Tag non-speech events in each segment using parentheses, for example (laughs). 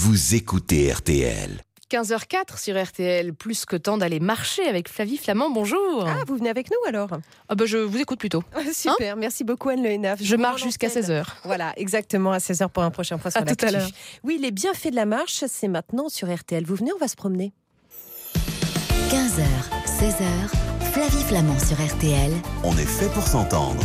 vous écoutez RTL. 15h04 sur RTL, plus que temps d'aller marcher avec Flavie Flamand. Bonjour. Ah, vous venez avec nous alors Ah bah, je vous écoute plutôt. Super, merci beaucoup Anne Le Je marche jusqu'à 16h. Voilà, exactement à 16h pour un prochain point sur À tout à l'heure. Oui, les bienfaits de la marche, c'est maintenant sur RTL. Vous venez, on va se promener. 15h, 16h, Flavie Flamand sur RTL. On est fait pour s'entendre.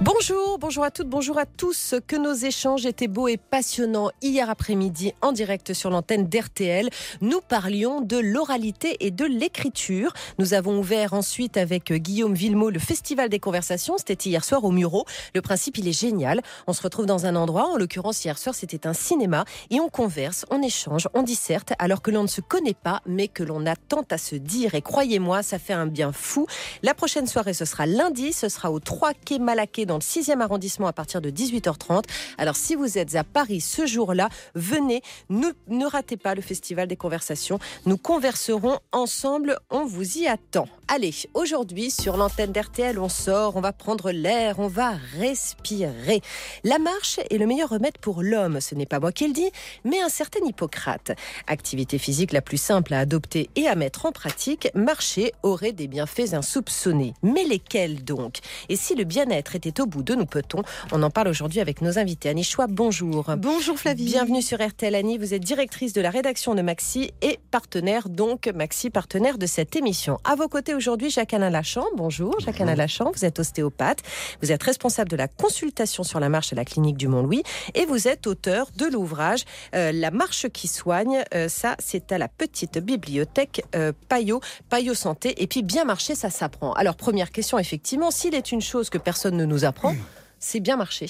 Bonjour, bonjour à toutes, bonjour à tous. Que nos échanges étaient beaux et passionnants hier après-midi en direct sur l'antenne d'RTL. Nous parlions de l'oralité et de l'écriture. Nous avons ouvert ensuite avec Guillaume Villemot le Festival des conversations. C'était hier soir au Muro. Le principe, il est génial. On se retrouve dans un endroit, en l'occurrence hier soir, c'était un cinéma, et on converse, on échange, on disserte, alors que l'on ne se connaît pas, mais que l'on a tant à se dire. Et croyez-moi, ça fait un bien fou. La prochaine soirée, ce sera lundi, ce sera au 3 quai Malaquais dans le 6e arrondissement à partir de 18h30. Alors si vous êtes à Paris ce jour-là, venez, ne, ne ratez pas le Festival des conversations. Nous converserons ensemble, on vous y attend. Allez, aujourd'hui sur l'antenne d'RTL, on sort, on va prendre l'air, on va respirer. La marche est le meilleur remède pour l'homme, ce n'est pas moi qui le dis, mais un certain Hippocrate. Activité physique la plus simple à adopter et à mettre en pratique, marcher aurait des bienfaits insoupçonnés. Mais lesquels donc? Et si le bien-être était au bout de nous peut-on? On en parle aujourd'hui avec nos invités. Annie Schwab, bonjour. Bonjour Flavie. Bienvenue sur RTL Annie, vous êtes directrice de la rédaction de Maxi et partenaire donc Maxi partenaire de cette émission. À vos côtés aujourd'hui Jacques-Alain Lachamp. Bonjour Jacques-Alain Lachamp, vous êtes ostéopathe, vous êtes responsable de la consultation sur la marche à la clinique du Mont-Louis et vous êtes auteur de l'ouvrage euh, La marche qui soigne. Euh, ça c'est à la petite bibliothèque euh, Payot, Payot Santé et puis bien marcher ça s'apprend. Alors première question effectivement, s'il est une chose que personne ne nous apprend, (clears throat) c'est bien marcher.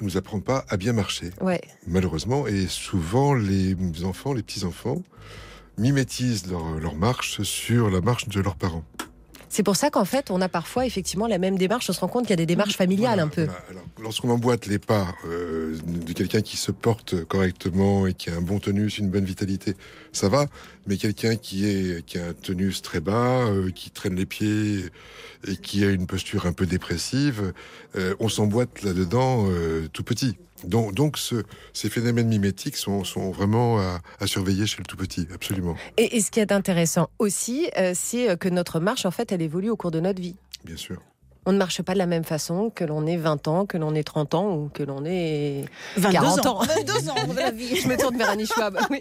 on nous apprend pas à bien marcher, Ouais. malheureusement. Et souvent, les enfants, les petits-enfants, mimétisent leur, leur marche sur la marche de leurs parents. C'est pour ça qu'en fait, on a parfois effectivement la même démarche. On se rend compte qu'il y a des démarches familiales Voilà, un peu. voilà. Alors, lorsqu'on emboîte les pas euh, de quelqu'un qui se porte correctement et qui a un bon tonus, une bonne vitalité, ça va. Mais quelqu'un qui est qui a un tonus très bas, euh, qui traîne les pieds et qui a une posture un peu dépressive, euh, on s'emboîte là-dedans tout petit. Donc, donc ce- ces phénomènes mimétiques sont, sont vraiment à, à surveiller chez le tout petit, absolument, Et, et ce qui est intéressant aussi, euh, c'est euh, que notre marche, en fait, elle évolue au cours de notre vie. bien sûr. On ne marche pas de la même façon que l'on ait 20 ans, que l'on ait 30 ans ou que l'on ait 22 40 ans. ans. 22 ans, Flavie. (laughs) Je me tourne vers Annie Schwab. Oui.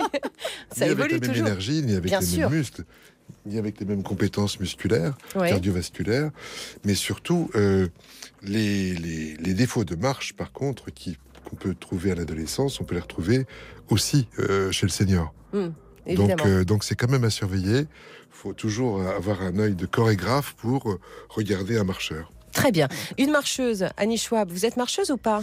Ça ni évolue avec la même toujours. énergie, ni avec Bien les sûr. mêmes muscles, ni avec les mêmes compétences musculaires, cardiovasculaires, mais surtout euh, les, les, les défauts de marche, par contre, qui qu'on peut trouver à l'adolescence, on peut les retrouver aussi euh, chez le senior. Donc, évidemment. euh, donc c'est quand même à surveiller. faut toujours avoir un œil de chorégraphe pour regarder un marcheur. Très bien. Une marcheuse, Annie Schwab, vous êtes marcheuse ou pas?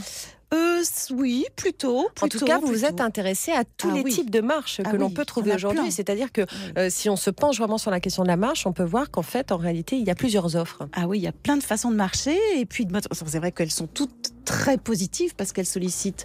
Euh, oui, plutôt, En tout cas, vous vous êtes intéressé à tous Ah les oui. types de marches Ah que l'on peut trouver aujourd'hui. C'est-à-dire que euh, si on se penche vraiment sur la question de la marche, on peut voir qu'en fait, en réalité, il y a plusieurs offres. Ah oui, il y a plein de façons de marcher. Et puis, c'est vrai qu'elles sont toutes très positives parce qu'elles sollicitent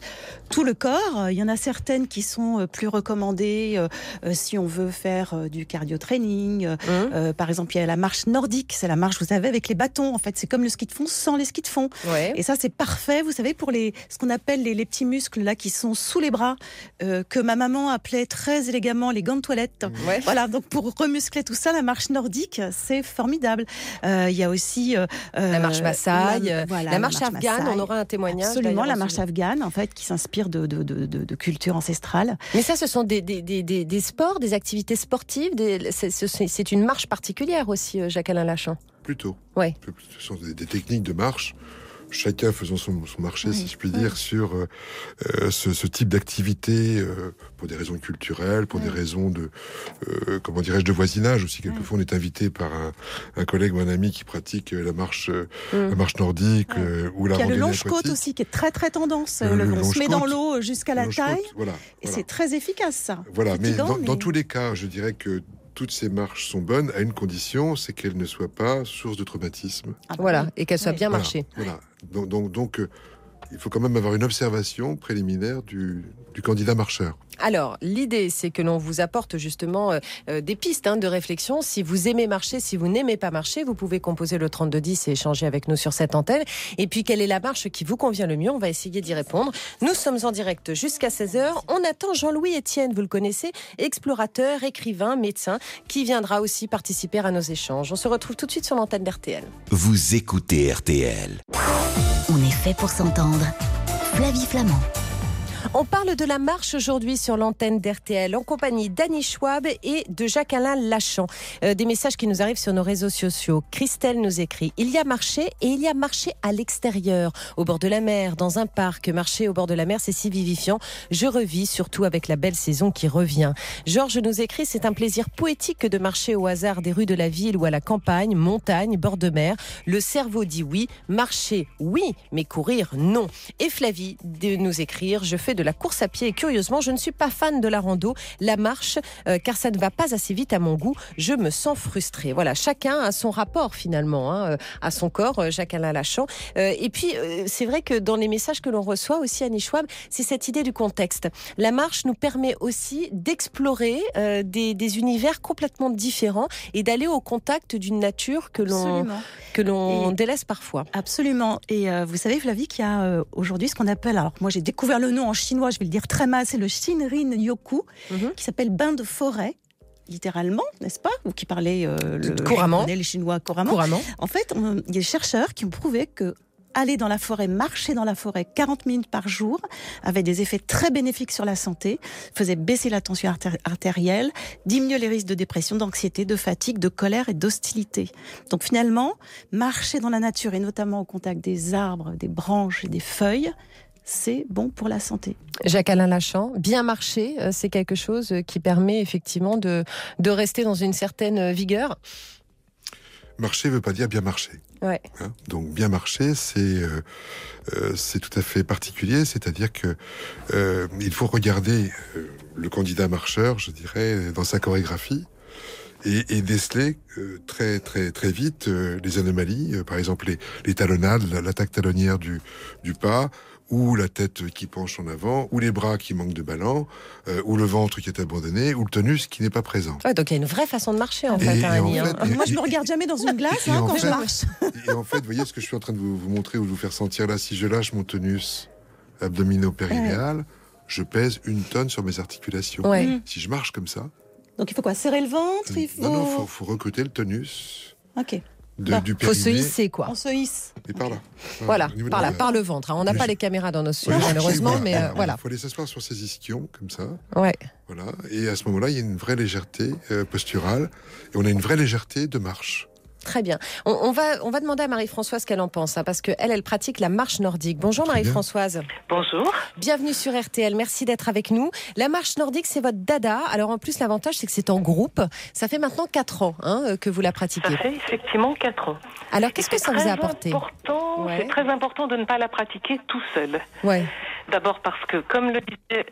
tout le corps. Il y en a certaines qui sont euh, plus recommandées euh, euh, si on veut faire euh, du cardio training. Euh, euh, par exemple, il y a la marche nordique. C'est la marche, vous savez, avec les bâtons. En fait, c'est comme le ski de fond sans les skis de fond. ouais. Et ça, c'est parfait, vous savez, pour les, ce qu'on appelle les, les petits muscles là qui sont sous les bras, euh, que ma maman appelait très élégamment les gants de toilette. Ouais. Voilà, donc pour remuscler tout ça, la marche nordique, c'est formidable. Euh, Il y a aussi euh, La marche Massaï, la- euh, voilà, la marche afghane, on aura un témoignage. Absolument, la marche afghane, en fait, qui s'inspire de, de, de, de, de culture ancestrale. Mais ça, ce sont des, des, des, des, des sports, des activités sportives. c'est- une marche particulière aussi, euh, Jacques-Alain Lachamp. Plutôt. Ouais. Ce sont des, des techniques de marche. Chacun faisant son, son marché, si je puis dire, sur euh, euh, ce, ce type d'activité euh, pour des raisons culturelles, pour des raisons de, euh, comment dirais-je, de voisinage aussi. Quelquefois, on est invité par un, un collègue ou un ami qui pratique la marche, la marche nordique ou la Il y a le longe-côte aussi, qui est très très tendance. Le- on se met dans l'eau jusqu'à la taille. Voilà. Et c'est très efficace, ça. Voilà, mais dans, tous les cas, je dirais que toutes ces marches sont bonnes à une condition, c'est qu'elles ne soient pas source de traumatisme. Ah bah Voilà, et qu'elle soit Ouais. bien Voilà, marchée. Voilà. Donc, donc, donc, euh, il faut quand même avoir une observation préliminaire du, du candidat marcheur. Alors, l'idée, c'est que l'on vous apporte justement euh, euh, des pistes hein, de réflexion. Si vous aimez marcher, si vous n'aimez pas marcher, vous pouvez composer le 3210 et échanger avec nous sur cette antenne. Et puis, quelle est la marche qui vous convient le mieux? On va essayer d'y répondre. Nous sommes en direct jusqu'à 16h. On attend Jean-Louis Etienne, vous le connaissez, explorateur, écrivain, médecin, qui viendra aussi participer à nos échanges. On se retrouve tout de suite sur l'antenne d'RTL. Vous écoutez RTL. On est fait pour s'entendre. Flavie Flamand. On parle de la marche aujourd'hui sur l'antenne d'RTL en compagnie d'Annie Schwab et de Jacques-Alain Lachant. Euh, des messages qui nous arrivent sur nos réseaux sociaux. Christelle nous écrit Il y a marché et il y a marché à l'extérieur, au bord de la mer, dans un parc. Marcher au bord de la mer, c'est si vivifiant. Je revis, surtout avec la belle saison qui revient. Georges nous écrit C'est un plaisir poétique de marcher au hasard des rues de la ville ou à la campagne, montagne, bord de mer. Le cerveau dit oui, marcher oui, mais courir non. Et Flavie de nous écrire Je de la course à pied et curieusement, je ne suis pas fan de la rando, la marche, euh, car ça ne va pas assez vite à mon goût. Je me sens frustrée. Voilà, chacun a son rapport finalement hein, euh, à son corps, euh, Jacques-Alain Lachant. Euh, et puis, euh, c'est vrai que dans les messages que l'on reçoit aussi, Annie Schwab, c'est cette idée du contexte. La marche nous permet aussi d'explorer des, des univers complètement différents et d'aller au contact d'une nature que l'on que l'on délaisse parfois. Absolument. Et vous savez, Flavie, qu'il y a aujourd'hui ce qu'on appelle, alors moi j'ai découvert le nom en chinois, je vais le dire très mal, c'est le Shinrin Yoku, Mhm. qui s'appelle bain de forêt, littéralement, n'est-ce pas Vous qui parlez euh, le Couramment. les chinois couramment. Couramment. En fait, il y a des chercheurs qui ont prouvé que aller dans la forêt, marcher dans la forêt 40 minutes par jour avait des effets très bénéfiques sur la santé, faisait baisser la tension artéri- artérielle, diminuer les risques de dépression, d'anxiété, de fatigue, de colère et d'hostilité. Donc finalement, marcher dans la nature et notamment au contact des arbres, des branches et des feuilles, c'est bon pour la santé. Jacques-Alain Lachant, bien marcher, euh, c'est quelque chose qui permet effectivement de, de rester dans une certaine vigueur. Marcher veut pas dire bien marcher. Ouais. hein. Donc bien marcher, c'est euh, euh, c'est tout à fait particulier, c'est-à-dire que euh, il faut regarder euh, le candidat marcheur, je dirais, dans sa chorégraphie et, et déceler euh, très très très vite euh, les anomalies, euh, par exemple les, les talonnades, la- l'attaque talonnière du du pas, ou la tête qui penche en avant, ou les bras qui manquent de ballon, euh, ou le ventre qui est abandonné, ou le tonus qui n'est pas présent. Ouais, donc il y a une vraie façon de marcher en Et- fait, et hein, en Annie, hein. fait- et- Moi, je et- me regarde jamais dans une glace hein, quand fait- je marche. (laughs) Et en fait, vous voyez ce que je suis en train de vous, vous montrer ou de vous faire sentir là. Si je lâche mon tonus abdominaux-périnéal, je pèse une tonne sur mes articulations. Ouais. Mm. Si je marche comme ça, Donc il faut quoi Serrer le ventre Il faut. non, non, faut, faut recruter le tonus Ok. De- Bah, du Faut se hisser quoi. On se hisse. Et par là. Voilà, par là, par le ventre. hein. On n'a pas les caméras dans nos studios les malheureusement, mais euh, voilà. Il faut aller s'asseoir sur ses ischions, comme ça. Ouais. Voilà. Et à ce moment-là, il y a une vraie légèreté euh, posturale. Et on a une vraie légèreté de marche. Très bien. On, on va, on va demander à Marie-Françoise ce qu'elle en pense, hein, parce qu'elle, elle pratique la marche nordique. Bonjour. Marie-Françoise. Bonjour. Bienvenue sur RTL. Merci d'être avec nous. La marche nordique, c'est votre dada. Alors en plus, l'avantage, c'est que c'est en groupe. Ça fait maintenant 4 ans hein, euh, que vous la Ça pratiquez. fait effectivement 4 ans. Alors qu'est-ce que ça vous a apporté important, Ouais. C'est très important de ne pas la pratiquer tout seul. Ouais. D'abord parce que, comme le disait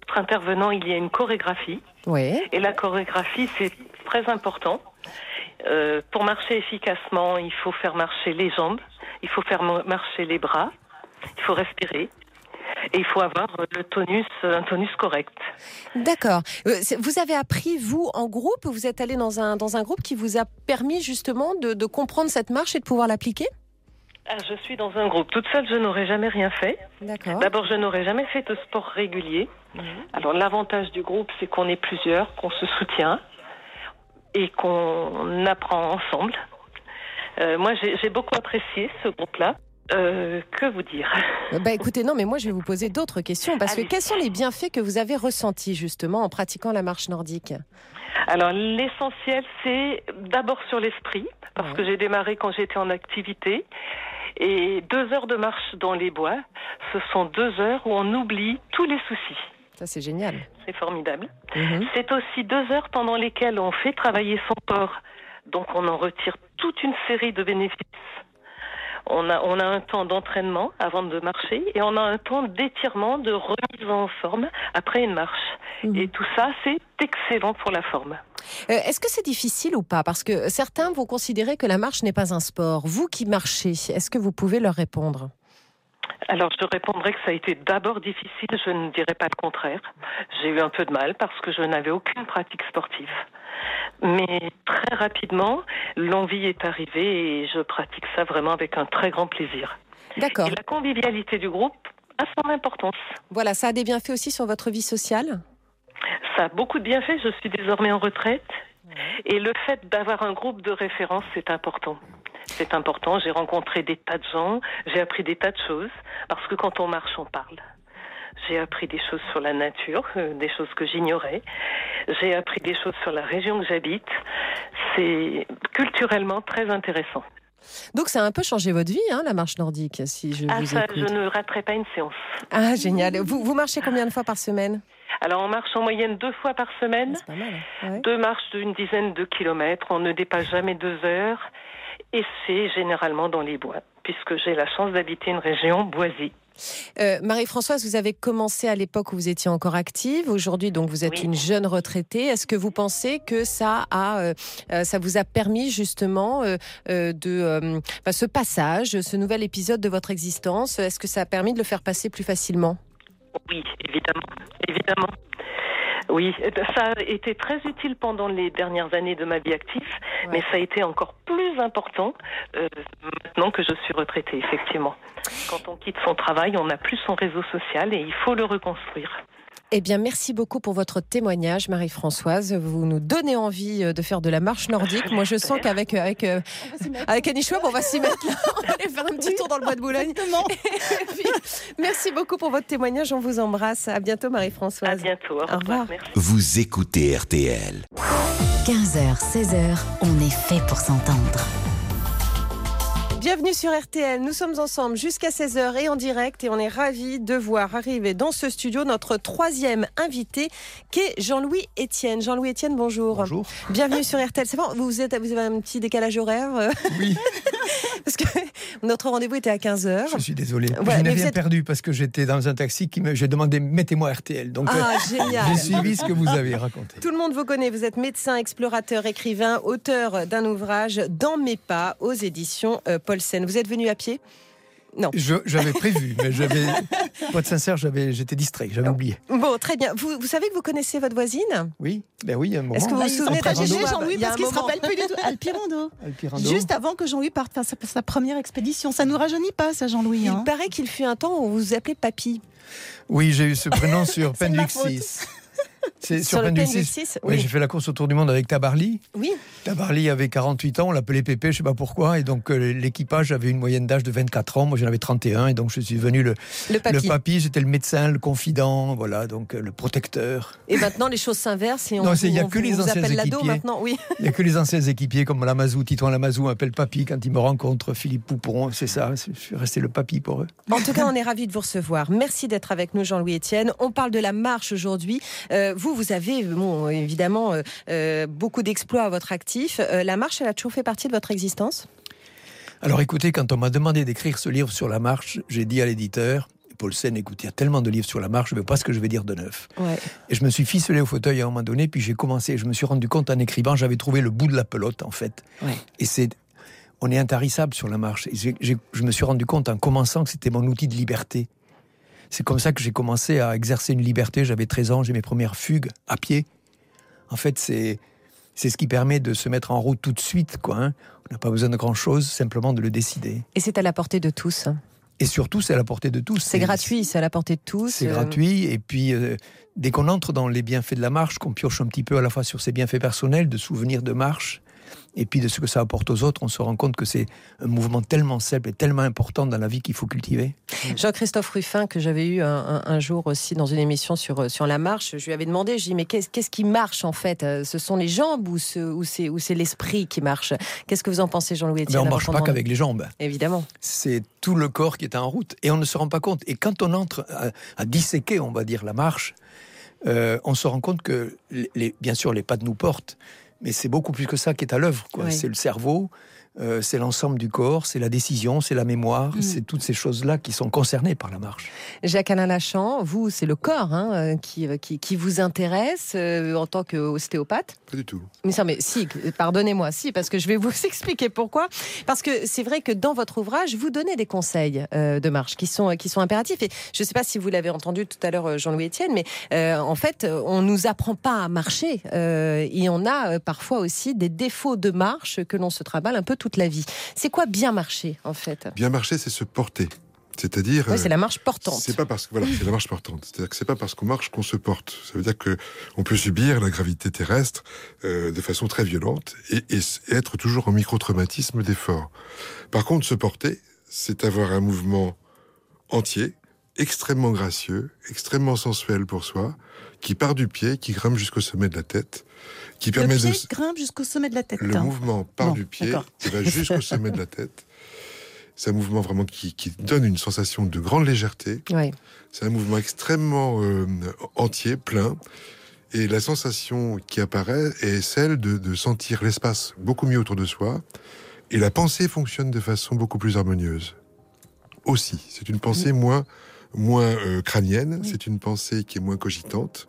notre intervenant, il y a une chorégraphie. Ouais. Et la chorégraphie, c'est très important. Euh, pour marcher efficacement, il faut faire marcher les jambes, il faut faire marcher les bras, il faut respirer. Et il faut avoir euh, le tonus, un tonus correct. D'accord. Euh, Vous avez appris, vous, en groupe Vous êtes allé dans un, dans un groupe qui vous a permis justement de, de comprendre cette marche et de pouvoir l'appliquer? Ah, je suis dans un groupe. Toute seule, je n'aurais jamais rien fait. D'accord. D'abord, je n'aurais jamais fait de sport régulier. Alors, l'avantage du groupe, c'est qu'on est plusieurs, qu'on se soutient et qu'on apprend ensemble. Euh, moi, j'ai beaucoup apprécié ce groupe-là. Euh, que vous dire? Euh, Bah écoutez, non, mais moi je vais vous poser d'autres questions parce que quels sont les bienfaits que vous avez ressentis justement en pratiquant la marche nordique? Alors, l'essentiel, c'est d'abord sur l'esprit, parce Ouais. que j'ai démarré quand j'étais en activité. Et deux heures de marche dans les bois, ce sont deux heures où on oublie tous les soucis. Ça c'est génial. C'est formidable. Mhm. C'est aussi deux heures pendant lesquelles on fait travailler son corps. Donc on en retire toute une série de bénéfices. On a, on a un temps d'entraînement avant de marcher et on a un temps d'étirement, de remise en forme après une marche. Mhm. Et tout ça, c'est excellent pour la forme. Euh, Est-ce que c'est difficile ou pas? Parce que certains vont considérer que la marche n'est pas un sport. Vous qui marchez, est-ce que vous pouvez leur répondre? Alors, je répondrai que ça a été d'abord difficile, je ne dirais pas le contraire. J'ai eu un peu de mal parce que je n'avais aucune pratique sportive. Mais très rapidement, l'envie est arrivée et je pratique ça vraiment avec un très grand plaisir. D'accord. Et la convivialité du groupe a son importance. Voilà, ça a des bienfaits aussi sur votre vie sociale? Ça a beaucoup de bienfaits. Je suis désormais en retraite. Et le fait d'avoir un groupe de référence, c'est important. C'est important. J'ai rencontré des tas de gens. J'ai appris des tas de choses. Parce que quand on marche, on parle. J'ai appris des choses sur la nature, euh, des choses que j'ignorais. J'ai appris des choses sur la région que j'habite. C'est culturellement très intéressant. Donc ça a un peu changé votre vie, hein, la marche nordique, si je Ah, vous ça, écoute. je ne raterai pas une séance. Ah, génial. Vous, vous marchez combien de fois par semaine? Alors, on marche en moyenne deux fois par semaine. Pas mal. hein. Ouais. Deux marches d'une dizaine de kilomètres. On ne dépasse jamais deux heures. Et c'est généralement dans les bois, puisque j'ai la chance d'habiter une région boisée. Euh, Marie-Françoise, vous avez commencé à l'époque où vous étiez encore active. Aujourd'hui, donc, vous êtes Oui. une jeune retraitée. Est-ce que vous pensez que ça a, euh, euh, ça vous a permis justement euh, de ce passage, ce nouvel épisode de votre existence? Est-ce que ça a permis de le faire passer plus facilement? Oui, évidemment. Évidemment. Oui, ça a été très utile pendant les dernières années de ma vie active, mais ça a été encore plus important euh, maintenant que je suis retraitée, effectivement. Quand on quitte son travail, on n'a plus son réseau social et il faut le reconstruire. Eh bien, merci beaucoup pour votre témoignage, Marie-Françoise. Vous nous donnez envie euh, de faire de la marche nordique. Moi, je sens qu'avec avec, euh, avec Annie Schwab, on va s'y mettre là. (laughs) On va aller faire un petit tour dans le bois de Boulogne. Puis, (laughs) merci beaucoup pour votre témoignage. On vous embrasse. À bientôt, À Marie-Françoise. bientôt. Au, Au revoir. Merci. Vous écoutez RTL. 15h, 16h, on est fait pour s'entendre. Bienvenue sur RTL. Nous sommes ensemble jusqu'à 16h et en direct et on est ravis de voir arriver dans ce studio notre troisième invité qui est Jean-Louis Etienne. Jean-Louis Etienne, bonjour. Bonjour. Bienvenue sur RTL. C'est bon, vous, êtes, vous avez un petit décalage horaire euh, Oui, (laughs) (laughs) Parce que notre rendez-vous était à 15h. je suis désolé. Ouais, je n'ai rien êtes- perdu parce que j'étais dans un taxi qui me. J'ai demandé mettez-moi RTL. Donc Ah, euh, génial. j'ai suivi ce que vous avez raconté. Tout le monde vous connaît, vous êtes médecin, explorateur, écrivain, auteur d'un ouvrage Dans mes pas aux éditions euh, Paulsen. Vous êtes venu à pied? Je- J'avais prévu, mais j'avais. Pour être sincère, j'avais, j'étais distrait, j'avais oublié. Bon, très bien. Vous, vous savez que vous connaissez votre voisine? Oui, ben oui, un moment. Est-ce que vous vous Ah, il souvenez Schwab Jean-Louis Il parce qu'il se rappelle plus du tout. Alpirando. Alpirando. Juste avant que Jean-Louis parte faire sa, sa première expédition. Ça nous rajeunit pas, ça, Jean-Louis. Il hein. paraît qu'il fut un temps où vous vous appelez Papy. Oui, j'ai eu ce prénom sur (laughs) C'est de ma Penduix faute. 6. C'est Sur sur le Penduix Penduix 6. 6, Oui, oui. j'ai fait la course autour du monde avec Tabarly. Oui. Tabarly avait 48 ans, on l'appelait Pépé, je sais pas pourquoi, et donc euh, l'équipage avait une moyenne d'âge de 24 ans, moi j'en avais 31, et donc je suis devenu le, Le Papy. j'étais le médecin, le confident, voilà, donc euh, le protecteur. Et maintenant, les choses s'inversent et on, Non, (laughs) il y a que les anciens équipiers. maintenant. Oui. Il n'y a que les anciens équipiers comme Lamazou, Titouan Lamazou appelle papy quand ils me rencontrent, Philippe Poupon, c'est ça, je suis resté le papy pour eux. En tout cas, on est ravis de vous recevoir. Merci d'être avec nous, Jean-Louis Etienne. On parle de la marche aujourd'hui. Euh, vous, vous avez, bon, évidemment, euh, euh, beaucoup d'exploits à votre actif. Euh, la marche, elle a toujours fait partie de votre existence? Alors écoutez, quand on m'a demandé d'écrire ce livre sur la marche, j'ai dit à l'éditeur, Paul Sen, écoute, il y a tellement de livres sur la marche, je ne veux pas ce que je vais dire de neuf. Ouais. Et je me suis ficelé au fauteuil à un moment donné, puis j'ai commencé, je me suis rendu compte en écrivant, j'avais trouvé le bout de la pelote en fait. Ouais. Et c'est, on est intarissable sur la marche. Et je me suis rendu compte en commençant que c'était mon outil de liberté. C'est comme ça que j'ai commencé à exercer une liberté. J'avais 13 ans, j'ai mes premières fugues à pied. En fait, c'est c'est ce qui permet de se mettre en route tout de suite. Quoi, hein. On n'a pas besoin de grand-chose, simplement de le décider. Et c'est à la portée de tous. Et surtout, c'est à la portée de tous. C'est gratuit, c'est à la portée de tous. C'est Euh, gratuit. Et puis, euh, dès qu'on entre dans les bienfaits de la marche, qu'on pioche un petit peu à la fois sur ses bienfaits personnels, de souvenirs de marche, et puis de ce que ça apporte aux autres, on se rend compte que c'est un mouvement tellement simple et tellement important dans la vie qu'il faut cultiver. Jean-Christophe Ruffin, que j'avais eu un, un- un jour aussi dans une émission sur, euh, sur la marche, je lui avais demandé, je lui ai dit, mais qu'est-ce qu'est-ce qui marche en fait? Euh, Ce sont les jambes ou, ce- ou c'est l'esprit qui marche? Qu'est-ce que vous en pensez, Jean-Louis Mais on ne marche pas qu'avec les jambes. Évidemment. C'est tout le corps qui est en route. Et on ne se rend pas compte. Et quand on entre à, à disséquer, on va dire, la marche, euh, on se rend compte que, les- bien sûr, les pattes nous portent, mais c'est beaucoup plus que ça qui est à l'œuvre. quoi. Oui. C'est le cerveau, euh, c'est l'ensemble du corps, c'est la décision, c'est la mémoire, Mm. c'est toutes ces choses-là qui sont concernées par la marche. Jacques-Alain Lachant, vous, c'est le corps hein, euh, qui, euh, qui, qui vous intéresse euh, en tant qu'ostéopathe? Pas du tout. Mais ça, mais si, pardonnez-moi, si, parce que je vais vous (laughs) expliquer pourquoi. Parce que c'est vrai que dans votre ouvrage, vous donnez des conseils euh, de marche qui sont, qui sont impératifs. Et je ne sais pas si vous l'avez entendu tout à l'heure, Jean-Louis Etienne, mais euh, en fait, on nous apprend pas à marcher. euh, et on a euh, parfois aussi des défauts de marche que l'on se travaille un peu toute la vie. C'est quoi bien marcher, en fait? Bien marcher, c'est se porter. C'est-à-dire. Euh, C'est la marche portante. C'est pas parce que voilà, c'est la marche portante. C'est-à-dire que c'est pas parce qu'on marche qu'on se porte. Ça veut dire que on peut subir la gravité terrestre euh, de façon très violente et, et être toujours en micro-traumatisme d'effort. Par contre, se porter, c'est avoir un mouvement entier, extrêmement gracieux, extrêmement sensuel pour soi, qui part du pied, qui grimpe jusqu'au sommet de la tête, qui Le permet pied de grimpe jusqu'au sommet de la tête. le mouvement part Bon, du pied va jusqu'au (laughs) sommet de la tête. C'est un mouvement vraiment qui, qui donne une sensation de grande légèreté. Ouais. C'est un mouvement extrêmement euh, entier, plein. Et la sensation qui apparaît est celle de, de sentir l'espace beaucoup mieux autour de soi. Et la pensée fonctionne de façon beaucoup plus harmonieuse. Aussi, c'est une pensée moins, moins euh, crânienne, c'est une pensée qui est moins cogitante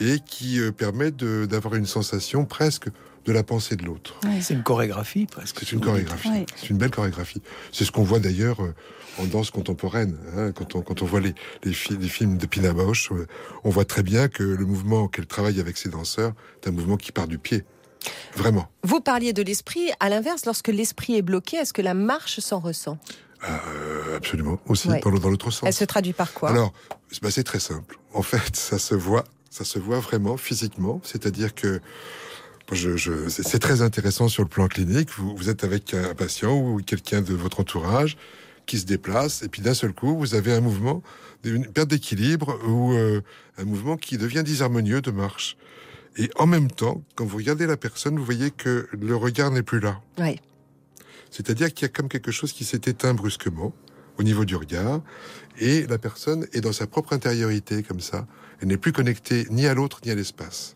et qui euh, permet de- d'avoir une sensation presque de la pensée de l'autre. C'est une chorégraphie presque. C'est une chorégraphie. C'est une belle chorégraphie. C'est ce qu'on voit d'ailleurs euh, en danse contemporaine. hein, quand, on, quand on voit les, les, fi- les films de Pina Bausch, euh, on voit très bien que le mouvement qu'elle travaille avec ses danseurs est un mouvement qui part du pied. Vraiment. Vous parliez de l'esprit. À l'inverse, lorsque l'esprit est bloqué, est-ce que la marche s'en ressent? Euh, absolument. Aussi, Ouais. dans l'autre sens. Elle se traduit par quoi? Alors, bah, c'est très simple. En fait, ça se voit, ça se voit vraiment physiquement. C'est-à-dire que je, je- c'est très intéressant sur le plan clinique. Vous, vous êtes avec un patient ou quelqu'un de votre entourage qui se déplace, et puis d'un seul coup, vous avez un mouvement, une perte d'équilibre ou euh, un mouvement qui devient disharmonieux de marche. Et en même temps, quand vous regardez la personne, vous voyez que le regard n'est plus là. Ouais. C'est-à-dire qu'il y a comme quelque chose qui s'est éteint brusquement au niveau du regard, et la personne est dans sa propre intériorité comme ça. Elle n'est plus connectée ni à l'autre ni à l'espace.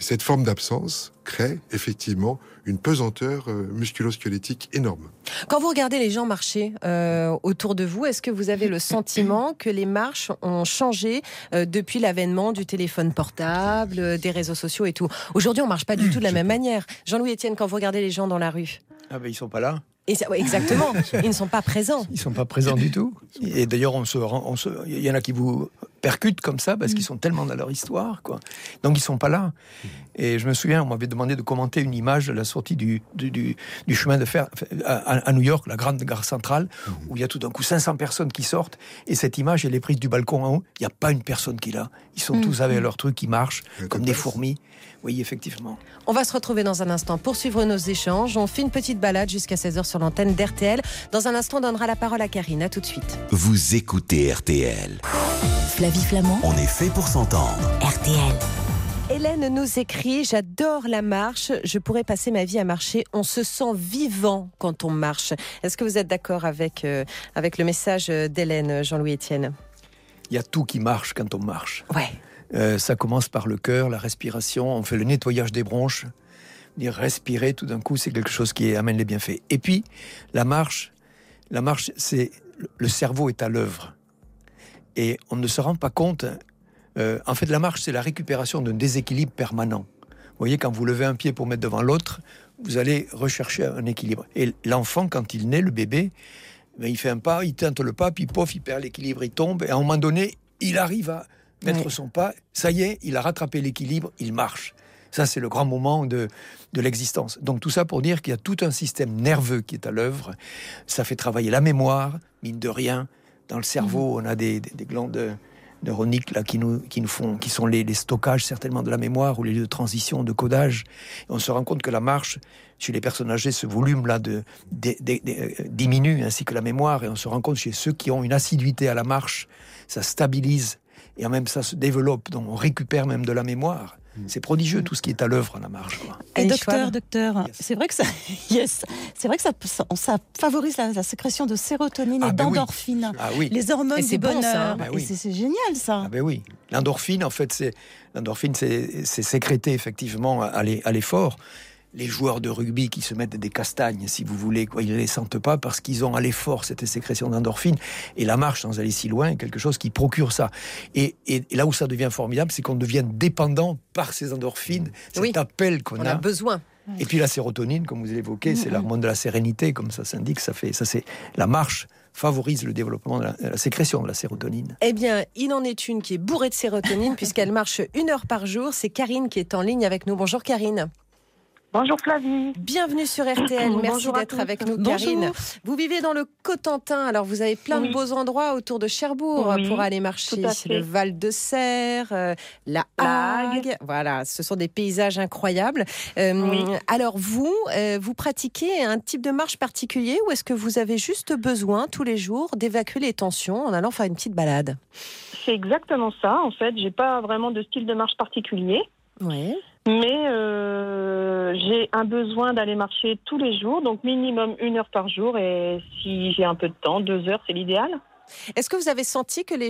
Et Cette forme d'absence crée effectivement une pesanteur euh, musculo-squelettique énorme. Quand vous regardez les gens marcher euh, autour de vous, est-ce que vous avez le sentiment que les marches ont changé euh, depuis l'avènement du téléphone portable, euh, des réseaux sociaux et tout? Aujourd'hui, on marche pas du tout de la même manière. Jean-Louis Etienne, quand vous regardez les gens dans la rue, Ah ben ils sont pas là. et ça- ouais, exactement, (laughs) ils ne sont pas présents. Ils sont pas présents du tout. Et d'ailleurs, on se, rend- on se, il y en a qui vous percutent comme ça parce qu'ils sont tellement dans leur histoire, quoi. Donc ils sont pas là. Et je me souviens, on m'avait demandé de commenter une image de la sortie du, du, du- du chemin de fer à, à New York, la grande gare centrale, où il y a tout d'un coup 500 personnes qui sortent. Et cette image, elle est prise du balcon en haut. Il n'y a pas une personne qui est là. Ils sont tous avec leur truc qui marchent La comme des fourmis. Oui, effectivement. On va se retrouver dans un instant pour suivre nos échanges. On fait une petite balade jusqu'à 16h sur l'antenne d'RTL. Dans un instant, on donnera la parole à Karine. À tout de suite. Vous écoutez RTL. Flavie Flamand, On est fait pour s'entendre. RTL. Hélène nous écrit J'adore la marche, je pourrais passer ma vie à marcher. On se sent vivant quand on marche. Est-ce que vous êtes d'accord avec, euh, avec le message d'Hélène, Jean-Louis Etienne? Il y a tout qui marche quand on marche. Ouais. Euh, ça commence par le cœur, la respiration. On fait le nettoyage des bronches. Respirer, tout d'un coup, c'est quelque chose qui amène les bienfaits. Et puis, la marche, la marche, c'est le cerveau est à l'œuvre. Et on ne se rend pas compte. euh, en fait, la marche, c'est la récupération d'un déséquilibre permanent. Vous voyez, quand vous levez un pied pour mettre devant l'autre, vous allez rechercher un équilibre. Et l'enfant, quand il naît, le bébé, ben, il fait un pas, il tente le pas, puis pof, il perd l'équilibre, il tombe, et à un moment donné, il arrive à mettre Ouais. son pas. Ça y est, il a rattrapé l'équilibre, il marche. Ça, c'est le grand moment de, de l'existence. Donc tout ça pour dire qu'il y a tout un système nerveux qui est à l'œuvre. Ça fait travailler la mémoire, mine de rien. Dans le cerveau, on a des, des- des glandes neuroniques là, qui, nous, qui nous font, qui sont les, les stockages certainement de la mémoire ou les lieux de transition, de codage. Et on se rend compte que la marche, chez les personnes âgées, ce volume-là de, de- de- de- diminue, ainsi que la mémoire. Et on se rend compte chez ceux qui ont une assiduité à la marche, ça stabilise et en même ça se développe. Donc on récupère même de la mémoire. C'est prodigieux tout ce qui est à l'œuvre à la marche. quoi. Et docteur, docteur, Yes. c'est vrai que ça, (laughs) yes, c'est vrai que ça, ça, ça favorise la, la sécrétion de sérotonine Ah et ben oui. d'endorphine, Ah oui. les hormones Et du c'est bon, ça, hein. bonheur. Ben oui. c'est génial ça. Ah ben oui. L'endorphine, en fait, c'est l'endorphine, c'est sécrété effectivement à l'effort. Les joueurs de rugby qui se mettent des castagnes, si vous voulez, quoi, ils ne les sentent pas parce qu'ils ont à l'effort cette sécrétion d'endorphine. Et la marche, sans aller si loin, est quelque chose qui procure ça. Et, et- et là où ça devient formidable, c'est qu'on devient dépendant par ces endorphines, cet Oui. appel qu'on On a. a besoin. Et puis la sérotonine, comme vous l'évoquez, c'est l'hormone de la sérénité, comme ça s'indique. Ça fait, ça c'est la marche favorise le développement de la, de la sécrétion de la sérotonine. Eh bien, il en est une qui est bourrée de sérotonine (laughs) puisqu'elle marche une heure par jour. C'est Karine qui est en ligne avec nous. Bonjour Karine. Bonjour Flavie. Bienvenue sur RTL. Merci Bonjour d'être avec nous, Bonjour. Karine. Vous vivez dans le Cotentin. Alors, vous avez plein de Oui. beaux endroits autour de Cherbourg Oui, pour aller marcher. Le Val de Serre, euh, la Hague. Voilà, ce sont des paysages incroyables. Euh, Oui. Alors, vous, euh, vous pratiquez un type de marche particulier ou est-ce que vous avez juste besoin tous les jours d'évacuer les tensions en allant faire une petite balade? C'est exactement ça. En fait, j'ai pas vraiment de style de marche particulier, Ouais. Mais euh, j'ai un besoin d'aller marcher tous les jours, donc minimum une heure par jour. Et si j'ai un peu de temps, deux heures, c'est l'idéal. Est-ce que vous avez senti que les,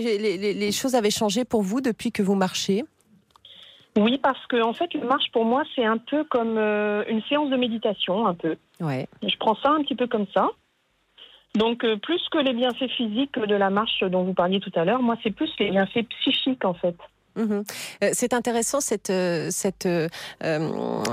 les- choses avaient changé pour vous depuis que vous marchez? Oui, parce que en fait, la marche pour moi, c'est un peu comme euh, une séance de méditation, un peu. Ouais. Je prends ça un petit peu comme ça. Donc, euh, plus que les bienfaits physiques de la marche dont vous parliez tout à l'heure, moi, c'est plus les bienfaits psychiques, en fait. Mhm. Euh, C'est intéressant cette, euh, cette, euh,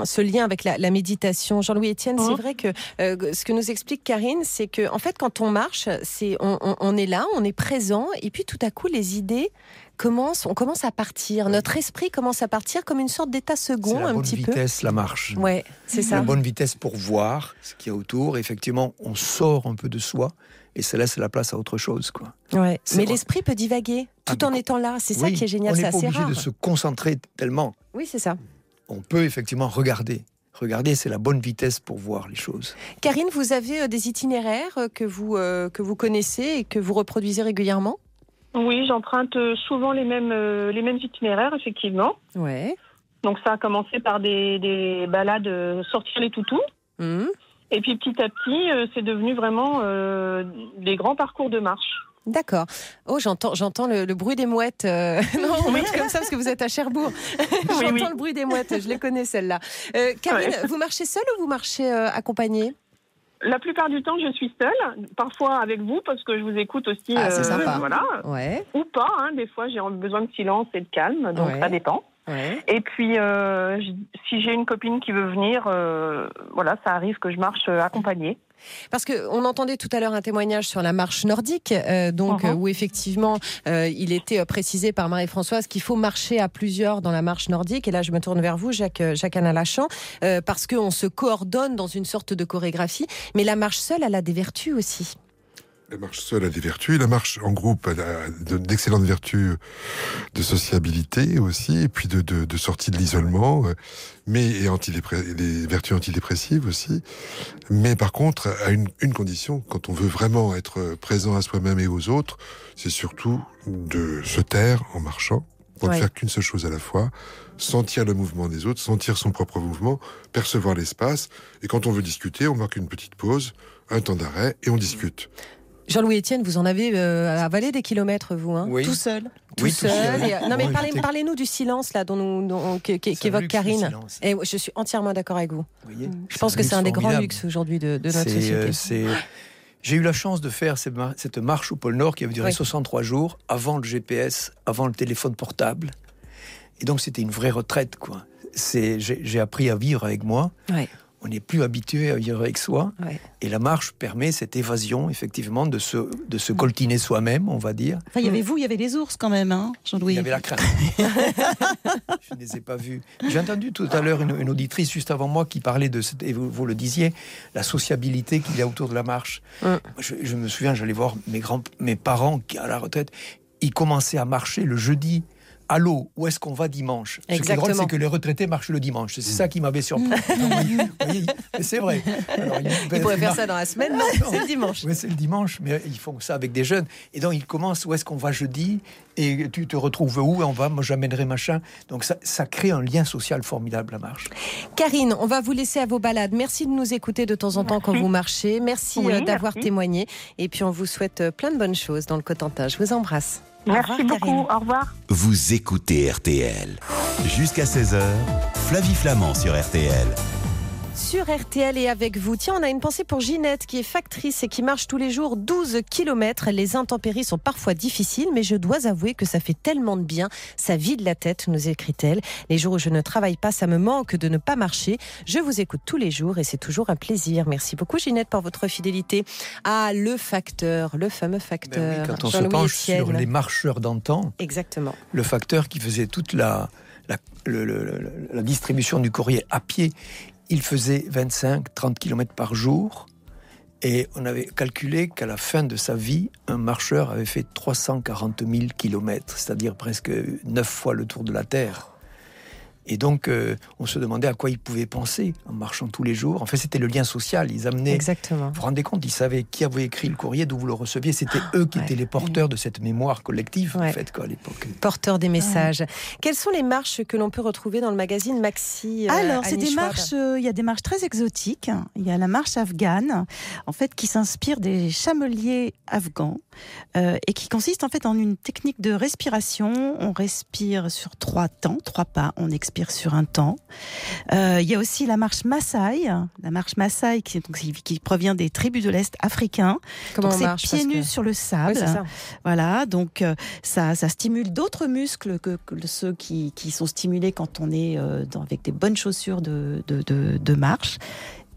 ce lien avec la, la méditation. Jean-Louis Etienne, c'est Mhm. vrai que euh, ce que nous explique Karine, c'est que en fait, quand on marche, c'est on, on- on est là, on est présent, et puis tout à coup, les idées commencent, on commence à partir. Notre esprit commence à partir comme une sorte d'état second, la un bonne petit peu. vitesse, la marche. Ouais, c'est C'est ça. la bonne vitesse pour voir ce qu'il y a autour. Effectivement, on sort un peu de soi et ça laisse la place à autre chose. Quoi. Ouais. Mais vrai. l'esprit peut divaguer tout Ah, en mais- étant là. C'est ça qui est génial, On c'est n'est pas assez obligé rare. de se concentrer tellement. Oui, c'est ça. On peut effectivement regarder. Regarder, c'est la bonne vitesse pour voir les choses. Karine, vous avez euh, des itinéraires euh, que vous, euh, que vous connaissez et que vous reproduisez régulièrement? Oui, j'emprunte souvent les mêmes, euh, les mêmes itinéraires, effectivement. Ouais. Donc ça a commencé par des, des balades euh, sortir les toutous. Mhm. Et puis petit à petit, euh, c'est devenu vraiment euh, des grands parcours de marche. D'accord. Oh, j'entends, j'entends le, le bruit des mouettes. euh, (laughs) Non, on dit comme ça parce que vous êtes à Cherbourg. (laughs) (laughs) j'entends oui. le bruit des mouettes. Je les connais celles-là. Euh, Karine, vous marchez seule ou vous marchez euh, accompagnée? La plupart du temps, je suis seule, parfois avec vous parce que je vous écoute aussi. Ah, c'est sympa. Voilà. Ouais. Ou pas, hein, des fois j'ai besoin de silence et de calme, donc Ouais. ça dépend. Ouais. Et puis, euh, si j'ai une copine qui veut venir, euh, voilà, ça arrive que je marche euh, accompagnée. Parce que on entendait tout à l'heure un témoignage sur la marche nordique, euh, donc Mhm. où effectivement euh, il était précisé par Marie-Françoise qu'il faut marcher à plusieurs dans la marche nordique. Et là, je me tourne vers vous, Jacques, Jacques Anna Lachant, euh, parce qu'on se coordonne dans une sorte de chorégraphie. Mais la marche seule, elle a des vertus aussi. La marche seule a des vertus, la marche en groupe a de- d'excellentes vertus de sociabilité aussi, et puis de, de, de sortie de l'isolement, euh, mais et des vertus antidépressives aussi. Mais par contre, à une, une condition, quand on veut vraiment être présent à soi-même et aux autres, c'est surtout de se taire en marchant, pour Ouais. ne faire qu'une seule chose à la fois, sentir le mouvement des autres, sentir son propre mouvement, percevoir l'espace, et quand on veut discuter, on marque une petite pause, un temps d'arrêt, et on discute. Jean-Louis Etienne, vous en avez euh, avalé des kilomètres, vous, hein Oui. Tout seul. Tout Oui, tout seul. Non, mais parlez, parlez-nous du silence là, dont nous, dont- qu'évoque Karine. Et je suis entièrement d'accord avec vous. Vous voyez Je pense que c'est un des grands luxes aujourd'hui de, de notre société. euh, c'est- J'ai eu la chance de faire cette mar- cette marche au pôle Nord qui avait duré Oui. 63 jours, avant le GPS, avant le téléphone portable. Et donc c'était une vraie retraite, quoi. J'ai appris à vivre avec moi. Ouais. On n'est plus habitué à vivre avec soi. Ouais. Et la marche permet cette évasion, effectivement, de se, de se coltiner soi-même, on va dire. Enfin, il y avait vous, il y avait les ours quand même, hein, Il Jean-Louis. y avait la crainte. (laughs) je ne les ai pas vus. J'ai entendu tout à l'heure une, une auditrice juste avant moi qui parlait de, cette- et vous, vous le disiez, la sociabilité qu'il y a autour de la marche. Je, je me souviens, j'allais voir mes grands, mes parents qui à la retraite, ils commençaient à marcher le jeudi. Allô, où est-ce qu'on va dimanche? Ce qui est drôle, Exactement. c'est que les retraités marchent le dimanche. C'est ça qui m'avait surpris. Mais c'est vrai. Alors, Ils pourraient faire ça dans la semaine, non, c'est le dimanche. oui, c'est le dimanche, mais ils font ça avec des jeunes. Et donc, ils commencent, où est-ce qu'on va jeudi? Et tu te retrouves où? Et on va, moi j'amènerai machin. Donc, ça, ça crée un lien social formidable, la marche. Karine, on va vous laisser à vos balades. Merci de nous écouter de temps en temps quand vous marchez. Merci Oui, euh, d'avoir merci. témoigné. Et puis on vous souhaite euh, plein de bonnes choses dans le Cotentin. Je vous embrasse. Merci revoir, beaucoup. Karine. Au revoir. Vous écoutez RTL. Jusqu'à 16h, Flavie Flamand sur RTL. Sur RTL et avec vous. Tiens, on a une pensée pour Ginette qui est factrice et qui marche tous les jours 12 km. Les intempéries sont parfois difficiles, mais je dois avouer que ça fait tellement de bien. Ça vide la tête, nous écrit-elle. Les jours où je ne travaille pas, ça me manque de ne pas marcher. Je vous écoute tous les jours et c'est toujours un plaisir. Merci beaucoup Ginette pour votre fidélité. Ah, le facteur, le fameux facteur. Ben oui, quand on se penche sur les marcheurs d'antan, Exactement. le facteur qui faisait toute la, la, le- le- le- la distribution du courrier à pied, il faisait 25-30 km par jour. Et on avait calculé qu'à la fin de sa vie, un marcheur avait fait 340 000 km, c'est-à-dire presque 9 fois le tour de la Terre. Et donc, euh, on se demandait à quoi ils pouvaient penser en marchant tous les jours. En fait, c'était le lien social. Ils amenaient. Exactement. Vous vous rendez compte, ils savaient qui avait écrit le courrier, d'où vous le receviez. C'était eux qui ouais. étaient les porteurs de cette mémoire collective, Ouais. en fait, quoi, à l'époque. Porteur des messages. Quelles sont les marches que l'on peut retrouver dans le magazine Maxi euh, Alors, c'est des Schwab marches, euh, il y a des marches très exotiques. Il y a la marche afghane, en fait, qui s'inspire des chameliers afghans euh, et qui consiste en fait en une technique de respiration. On respire sur trois temps, trois pas, on expire sur un temps. Euh, il y a aussi la marche Maasai, la marche Maasai qui, donc, qui- qui provient des tribus de l'Est africain. Comment Donc, on marche? pieds que- nus sur le sable. ça. Voilà, donc euh, ça, ça stimule d'autres muscles que, que ceux qui, qui sont stimulés quand on est euh, dans- avec des bonnes chaussures de, de, de- de marche.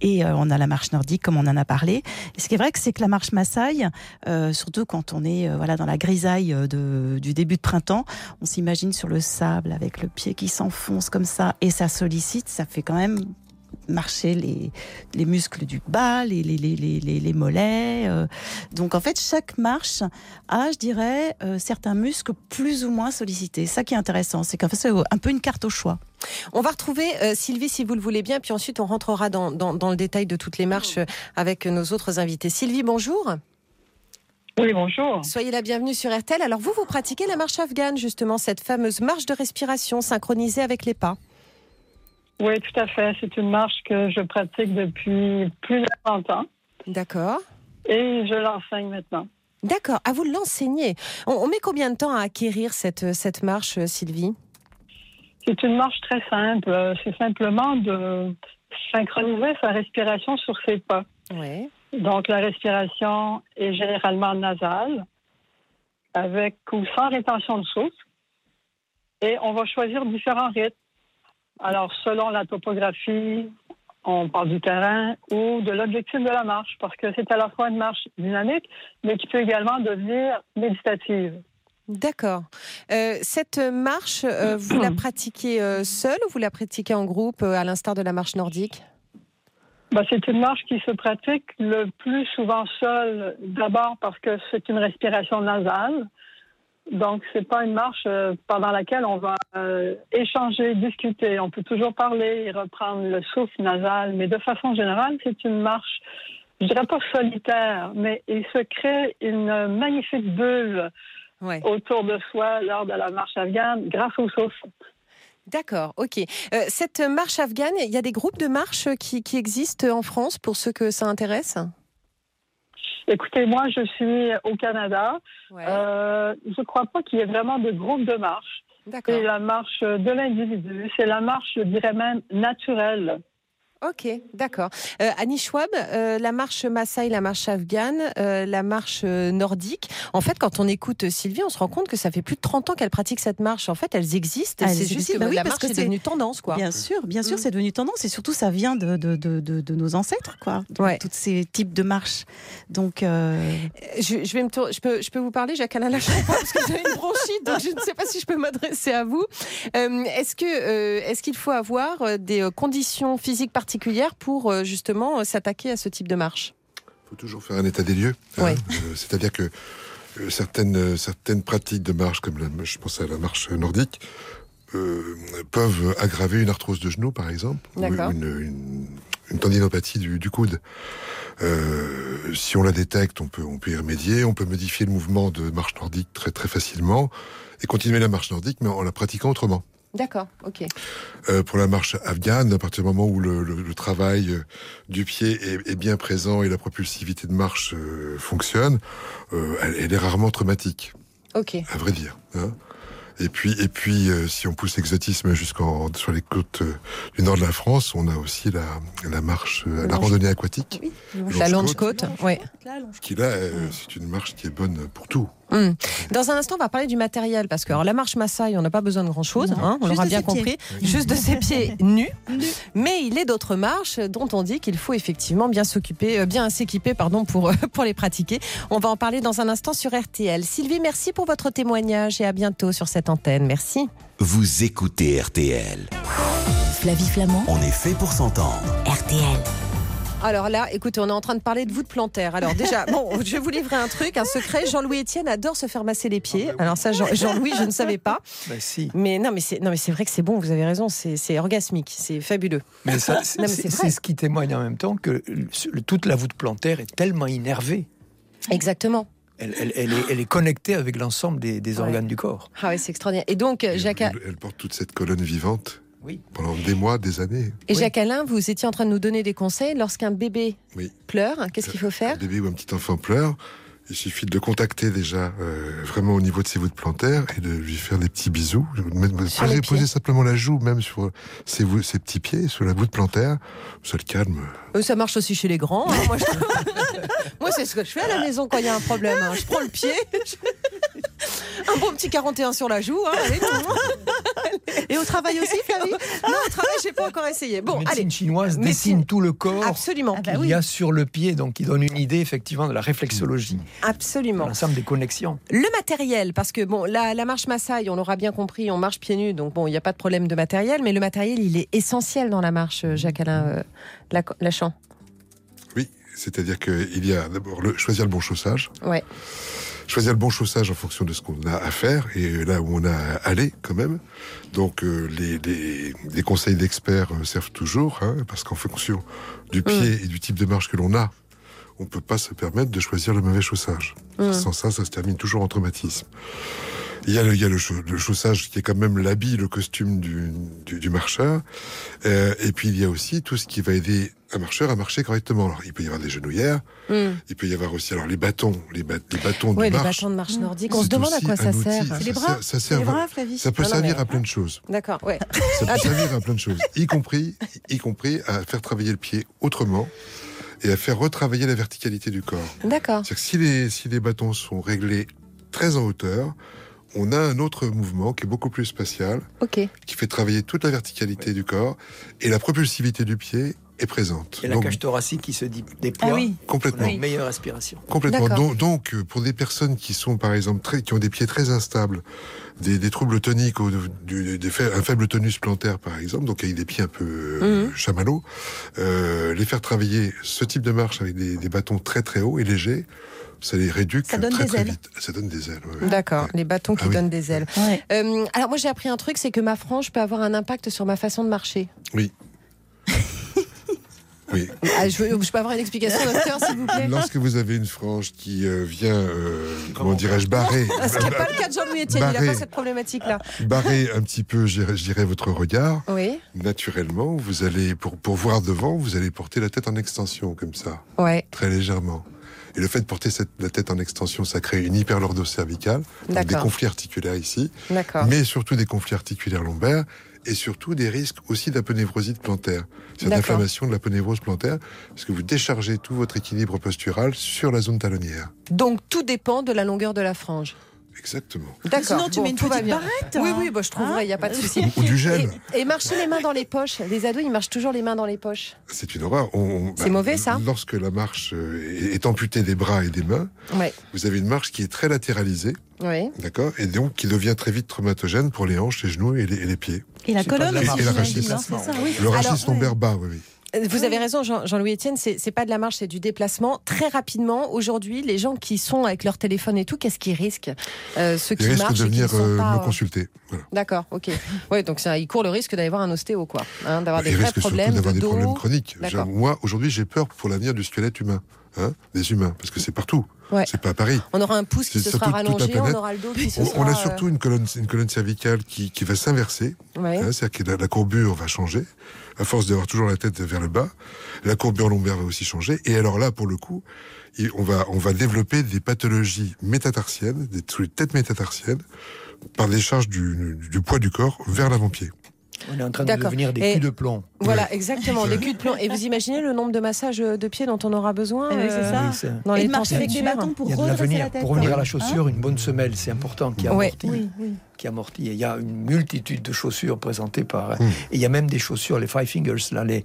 Et euh, on a la marche nordique, comme on en a parlé. Et ce qui est vrai, c'est que la marche Maasai, euh, surtout quand on est euh, voilà dans la grisaille euh, de, du début de printemps, on s'imagine sur le sable avec le pied qui s'enfonce comme ça, et ça sollicite, ça fait quand même marcher les, les muscles du bas, les, les, les, les, les- les mollets. euh. Donc en fait, chaque marche a, je dirais, euh, certains muscles plus ou moins sollicités. Ça qui est intéressant, c'est qu'en fait, c'est un peu une carte au choix. On va retrouver euh, Sylvie si vous le voulez bien, puis ensuite on rentrera dans, dans, dans le détail de toutes les marches avec nos autres invités. Sylvie, bonjour. Oui, bonjour. Soyez la bienvenue sur RTL. Alors vous, vous pratiquez la marche afghane, justement, cette fameuse marche de respiration synchronisée avec les pas. Oui, tout à fait. C'est une marche que je pratique depuis plus de 30 ans D'accord. et je l'enseigne maintenant. D'accord. À vous de l'enseigner. On, on met combien de temps à acquérir cette, cette marche, Sylvie? C'est une marche très simple. C'est simplement de synchroniser sa respiration sur ses pas. Oui. Donc, la respiration est généralement nasale, avec ou sans rétention de souffle. Et on va choisir différents rythmes. Alors, selon la topographie, on parle du terrain ou de l'objectif de la marche, parce que c'est à la fois une marche dynamique, mais qui peut également devenir méditative. D'accord. Euh, cette marche, euh, vous la (clears throat) pratiquez euh, seule ou vous la pratiquez en groupe, à l'instar de la marche nordique? Ben, c'est une marche qui se pratique le plus souvent seule, d'abord parce que c'est une respiration nasale. Donc, c'est pas une marche euh, pendant laquelle on va euh, échanger, discuter. On peut toujours parler et reprendre le souffle nasal, mais de façon générale, c'est une marche, je dirais pas solitaire, mais il se crée une magnifique bulle Ouais. autour de soi lors de la marche afghane grâce au souffle. D'accord, ok. Euh, cette marche afghane, il y a des groupes de marche qui, qui existent en France pour ceux que ça intéresse? Écoutez, moi, je suis au Canada. Ouais. Euh, je ne crois pas qu'il y ait vraiment de groupe de marche. C'est la marche de l'individu. C'est la marche, je dirais même, naturelle. Ok, d'accord. Euh, Annie Schwab, euh, la marche Maasai, la marche afghane, euh, la marche euh, nordique. En fait, quand on écoute Sylvie, on se rend compte que ça fait plus de 30 ans qu'elle pratique cette marche. En fait, elles existent. C'est juste que bah oui, la parce marche que est c'est- devenue tendance, quoi. Bien sûr, bien sûr, Mm. c'est devenu tendance et surtout ça vient de, de, de, de- de nos ancêtres, quoi. Ouais. Tous ces types de marches. Donc, Je, je vais me je peux, je peux vous parler, Jacques Alain (laughs) parce que avez une bronchite, donc je ne sais pas si je peux m'adresser à vous. Est-ce que, est-ce qu'il faut avoir des conditions physiques particulières pour euh, justement euh, s'attaquer à ce type de marche Il faut toujours faire un état des lieux. hein. Euh, C'est-à-dire que certaines, certaines pratiques de marche, comme la, je pense à la marche nordique, euh, peuvent aggraver une arthrose de genou, par exemple, ou une, une, une tendinopathie du, du coude. Euh, si on la détecte, on peut, on peut y remédier, on peut modifier le mouvement de marche nordique très, très facilement et continuer la marche nordique, mais en la pratiquant autrement. D'accord, ok. Euh, pour la marche afghane, à partir du moment où le, le- le travail euh, du pied est, est bien présent et la propulsivité de marche euh, fonctionne, euh, elle, elle est rarement traumatique, Ok. à vrai dire. hein. Et puis, et puis, euh, si on pousse l'exotisme jusqu'en sur les côtes euh, du nord de la France, on a aussi la, la marche, euh, la randonnée aquatique, La longe côte, oui. qui là, euh, c'est une marche qui est bonne pour tout. Hum. Dans un instant, on va parler du matériel parce que alors, la marche Maasai, on n'a pas besoin de grand chose, hein, on l'aura bien pieds. compris, juste de ses pieds (laughs) nus. Mais il est d'autres marches dont on dit qu'il faut effectivement bien s'occuper, euh, bien s'équiper, pardon, pour euh, (laughs) pour les pratiquer. On va en parler dans un instant sur RTL. Sylvie, merci pour votre témoignage et à bientôt sur cette antenne. Merci. Vous écoutez RTL. Flavie Flamand, On est fait pour s'entendre. RTL. Alors là, écoutez, on est en train de parler de voûte plantaire. Alors déjà, bon, je vais vous livrer un truc, un secret. Jean-Louis Etienne adore se faire masser les pieds. Alors ça, Jean- Jean-Louis, je ne savais pas. Ben si. Mais non, mais c'est non, mais c'est vrai que c'est bon. Vous avez raison. C'est orgasmique. C'est fabuleux. Mais ça, c'est ce qui témoigne en même temps que le- toute la voûte plantaire est tellement innervée. Exactement. Elle, elle- elle est, elle est connectée avec l'ensemble des, des Ouais. organes du corps. Ah oui, c'est extraordinaire. Et donc, Jacques, elle, elle porte toute cette colonne vivante Oui. pendant des mois, des années. et Oui. Jacques Alain, vous étiez en train de nous donner des conseils. Lorsqu'un bébé Oui. pleure, qu'est-ce qu'il faut faire Un bébé ou un petit enfant pleure, il suffit de le contacter déjà euh, vraiment au niveau de ses voûtes plantaires et de lui faire des petits bisous. Poser, poser simplement la joue même sur ses, petits pieds, sur la voûte plantaire, ça le calme. Euh, Ça marche aussi chez les grands. hein. Moi, je- (laughs) Moi, c'est ce que je fais à la maison quand il y a un problème. hein. Je prends le pied. (laughs) (laughs) Un bon petit 41 sur la joue. hein. Allez, tout le monde. (laughs) Et au travail aussi, Flavie Non, au travail, j'ai pas encore essayé. Bon, la médecine allez. chinoise Médecine. dessine tout le corps Absolument. Ah bah y a sur le pied, donc qui donne une idée effectivement de la réflexologie, Absolument. l'ensemble des connexions. Le matériel, parce que bon, la, la marche Maasai, on l'aura bien compris, on marche pieds nus, donc bon, il n'y a pas de problème de matériel, mais le matériel, il est essentiel dans la marche, euh, Jacques Alain euh, la- Lachant. Oui, c'est-à-dire qu'il y a d'abord le, choisir le bon chaussage. Ouais. Choisir le bon chaussage en fonction de ce qu'on a à faire et là où on a à aller quand même. Donc euh, les, les, les conseils d'experts euh, servent toujours, hein, parce qu'en fonction du pied et du type de marche que l'on a, on peut pas se permettre de choisir le mauvais chaussage. Mm. Sans ça, ça se termine toujours en traumatisme. Il y a le, il y a le, chau- le chaussage qui est quand même l'habit, le costume du, du, du marcheur. Euh, et puis il y a aussi tout ce qui va aider un marcheur à marcher correctement. Alors il peut y avoir des genouillères, Mm. il peut y avoir aussi alors les bâtons, les, ba- les bâtons Ouais, de les marche. bâtons de marche nordique. C'est On se demande à quoi ça sert. Ça C'est les bras sert- ça C'est sert les vra- bras, Flavie Ça peut Non, non, servir mais- à plein de choses. (laughs) D'accord, ouais. Ça peut servir à plein de choses, y compris, y compris à faire travailler le pied autrement et à faire retravailler la verticalité du corps. D'accord. C'est-à-dire que si les, si les bâtons sont réglés très en hauteur, on a un autre mouvement qui est beaucoup plus spatial, qui fait travailler toute la verticalité du corps et la propulsivité du pied est présente. Et la Donc, cage thoracique qui se dé- déploie Ah oui. complètement. une meilleure aspiration. Complètement. Donc, donc, euh, pour des personnes qui sont, par exemple, très, qui ont des pieds très instables, des, des troubles toniques, ou du, des fa- un faible tonus plantaire, par exemple, donc avec des pieds un peu euh, Mhm. chamallows, euh, les faire travailler ce type de marche avec des, des bâtons très très hauts et légers, ça les réduque Ça donne très des très ailes. vite. Ça donne des ailes. ouais. D'accord. Ouais. Les bâtons qui Ah oui. donnent des ailes. Ouais. Euh, alors moi j'ai appris un truc, c'est que ma frange peut avoir un impact sur ma façon de marcher. Oui. Oui. Ah, je, veux- je peux avoir une explication, docteur, s'il vous plaît Lorsque vous avez une frange qui euh, vient, euh, comment dirais-je, barrer, Ce n'est pas le cas de Jean-Louis Etienne, il n'a pas cette problématique-là. barrer un petit peu, je dirais- votre regard, Oui, naturellement, vous allez, pour, pour voir devant, vous allez porter la tête en extension, comme ça, ouais, très légèrement. Et le fait de porter cette, la tête en extension, ça crée une hyperlordose cervicale, donc des conflits articulaires ici, d'accord. mais surtout des conflits articulaires lombaires, et surtout des risques aussi d'aponevrosite plantaire. C'est l'inflammation de l'aponévrose plantaire, parce que vous déchargez tout votre équilibre postural sur la zone talonnière. Donc tout dépend de la longueur de la frange. Exactement. D'accord. Sinon, tu bon, mets une petite barrette. Oui, hein. oui, bah, je trouverai, il n'y a pas de souci. Ou du gel. Et, et marcher les mains dans les poches. Les ados, ils marchent toujours les mains dans les poches. C'est une horreur. On- on- C'est mauvais, ça Lorsque la marche euh, est est amputée des bras et des mains, Ouais, vous avez une marche qui est très latéralisée, oui. d'accord, et donc qui devient très vite traumatogène pour les hanches, les genoux et les, et les pieds. Et la colonne la aussi, marche, Et la rachis. hein, oui. Le rachis lombaire bas, oui, oui. Vous avez raison, Jean- Jean-Louis Etienne, c'est c'est pas de la marche, c'est du déplacement. Très rapidement, aujourd'hui, les gens qui sont avec leur téléphone et tout, qu'est-ce qu'ils risquent Euh, Ceux qui Ils risquent marchent de et qui ne venir sont euh, pas, me euh, consulter. Voilà. D'accord, ok. (laughs) Ouais, donc ça, ils courent le risque d'aller voir un ostéo, quoi, hein, d'avoir des Ils vrais problèmes d'avoir de des dos. problèmes chroniques. Moi, aujourd'hui, j'ai peur pour l'avenir du squelette humain. Hein, des humains, parce que c'est partout. Ouais. C'est pas à Paris. On aura un pouce qui se sera rallongé, on aura le dos qui se On, sera... on a euh, surtout une colonne, une colonne cervicale qui, qui va s'inverser. ouais. Hein, C'est-à-dire que la, la courbure va changer, à force d'avoir toujours la tête vers le bas. La courbure lombaire va aussi changer. Et alors là, pour le coup, on va, on va développer des pathologies métatarsiennes, des trucs têtes métatarsiennes, par des charges du, du poids du corps vers l'avant-pied. On est en train de devenir des Et- culs de plomb. Voilà, exactement, des culs de plomb. Et vous imaginez le nombre de massages de pieds dont on aura besoin Eh oui, c'est euh, ça. Oui, dans Et les de temps marcher avec des futurs bâtons pour Il y a de redresser l'avenir. la tête. Pour revenir à la Hein chaussure, une bonne semelle, c'est important, qui amortit. Oui, oui. Qui amortit. Et il y a une multitude de chaussures présentées par. Mm. Et il y a même des chaussures, les Five Fingers, là, les,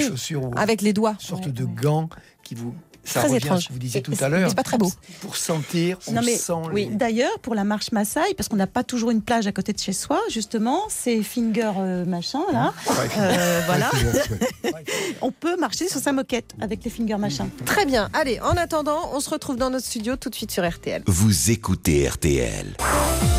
chaussures où Avec les doigts. une sorte de gants qui vous. Ça Très étrange. ce que vous disiez tout à l'heure. C'est pas très beau. Pour sentir, on Non, mais- sent Oui, les- d'ailleurs, pour la marche Maasai, parce qu'on n'a pas toujours une plage à côté de chez soi, justement, ces finger euh, machin là, euh, voilà, (laughs) on peut marcher sur sa moquette avec les finger machin. Très bien. Allez, en attendant, on se retrouve dans notre studio tout de suite sur RTL. Vous écoutez RTL.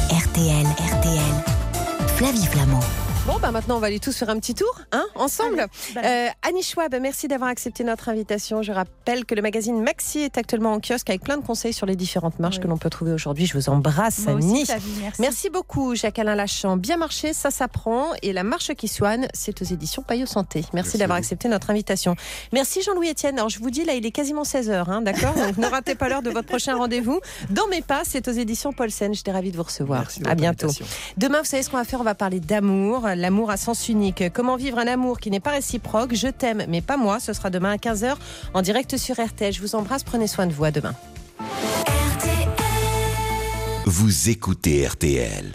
RTL, RTL. Flavie Flamand. Bon, bah maintenant, on va aller tous faire un petit tour, hein, ensemble. Bah, Euh, Annie Schwab, merci d'avoir accepté notre invitation. Je rappelle que le magazine Maxi est actuellement en kiosque avec plein de conseils sur les différentes marches Oui. que l'on peut trouver aujourd'hui. Je vous embrasse, moi aussi, Annie. Merci. Merci beaucoup, Jacques-Alain Lachamp. Bien marché, ça s'apprend. Et la marche qui soigne, c'est aux éditions Payot Santé. Merci, Merci d'avoir accepté notre invitation. Merci Jean-Louis Etienne. Alors, je vous dis, là, il est quasiment 16h, hein, d'accord? Donc, ne ratez pas l'heure de votre prochain rendez-vous. Dans mes pas, c'est aux éditions Paulsen. J'étais ravie de vous recevoir. Merci à bientôt. Demain, vous savez ce qu'on va faire? On va parler d'amour, l'amour à sens unique. Comment vivre un amour qui n'est pas réciproque? Je t'aime, mais pas moi. Ce sera demain à 15h en direct sur RTL. Je vous embrasse. Prenez soin de vous. À demain. Vous écoutez RTL.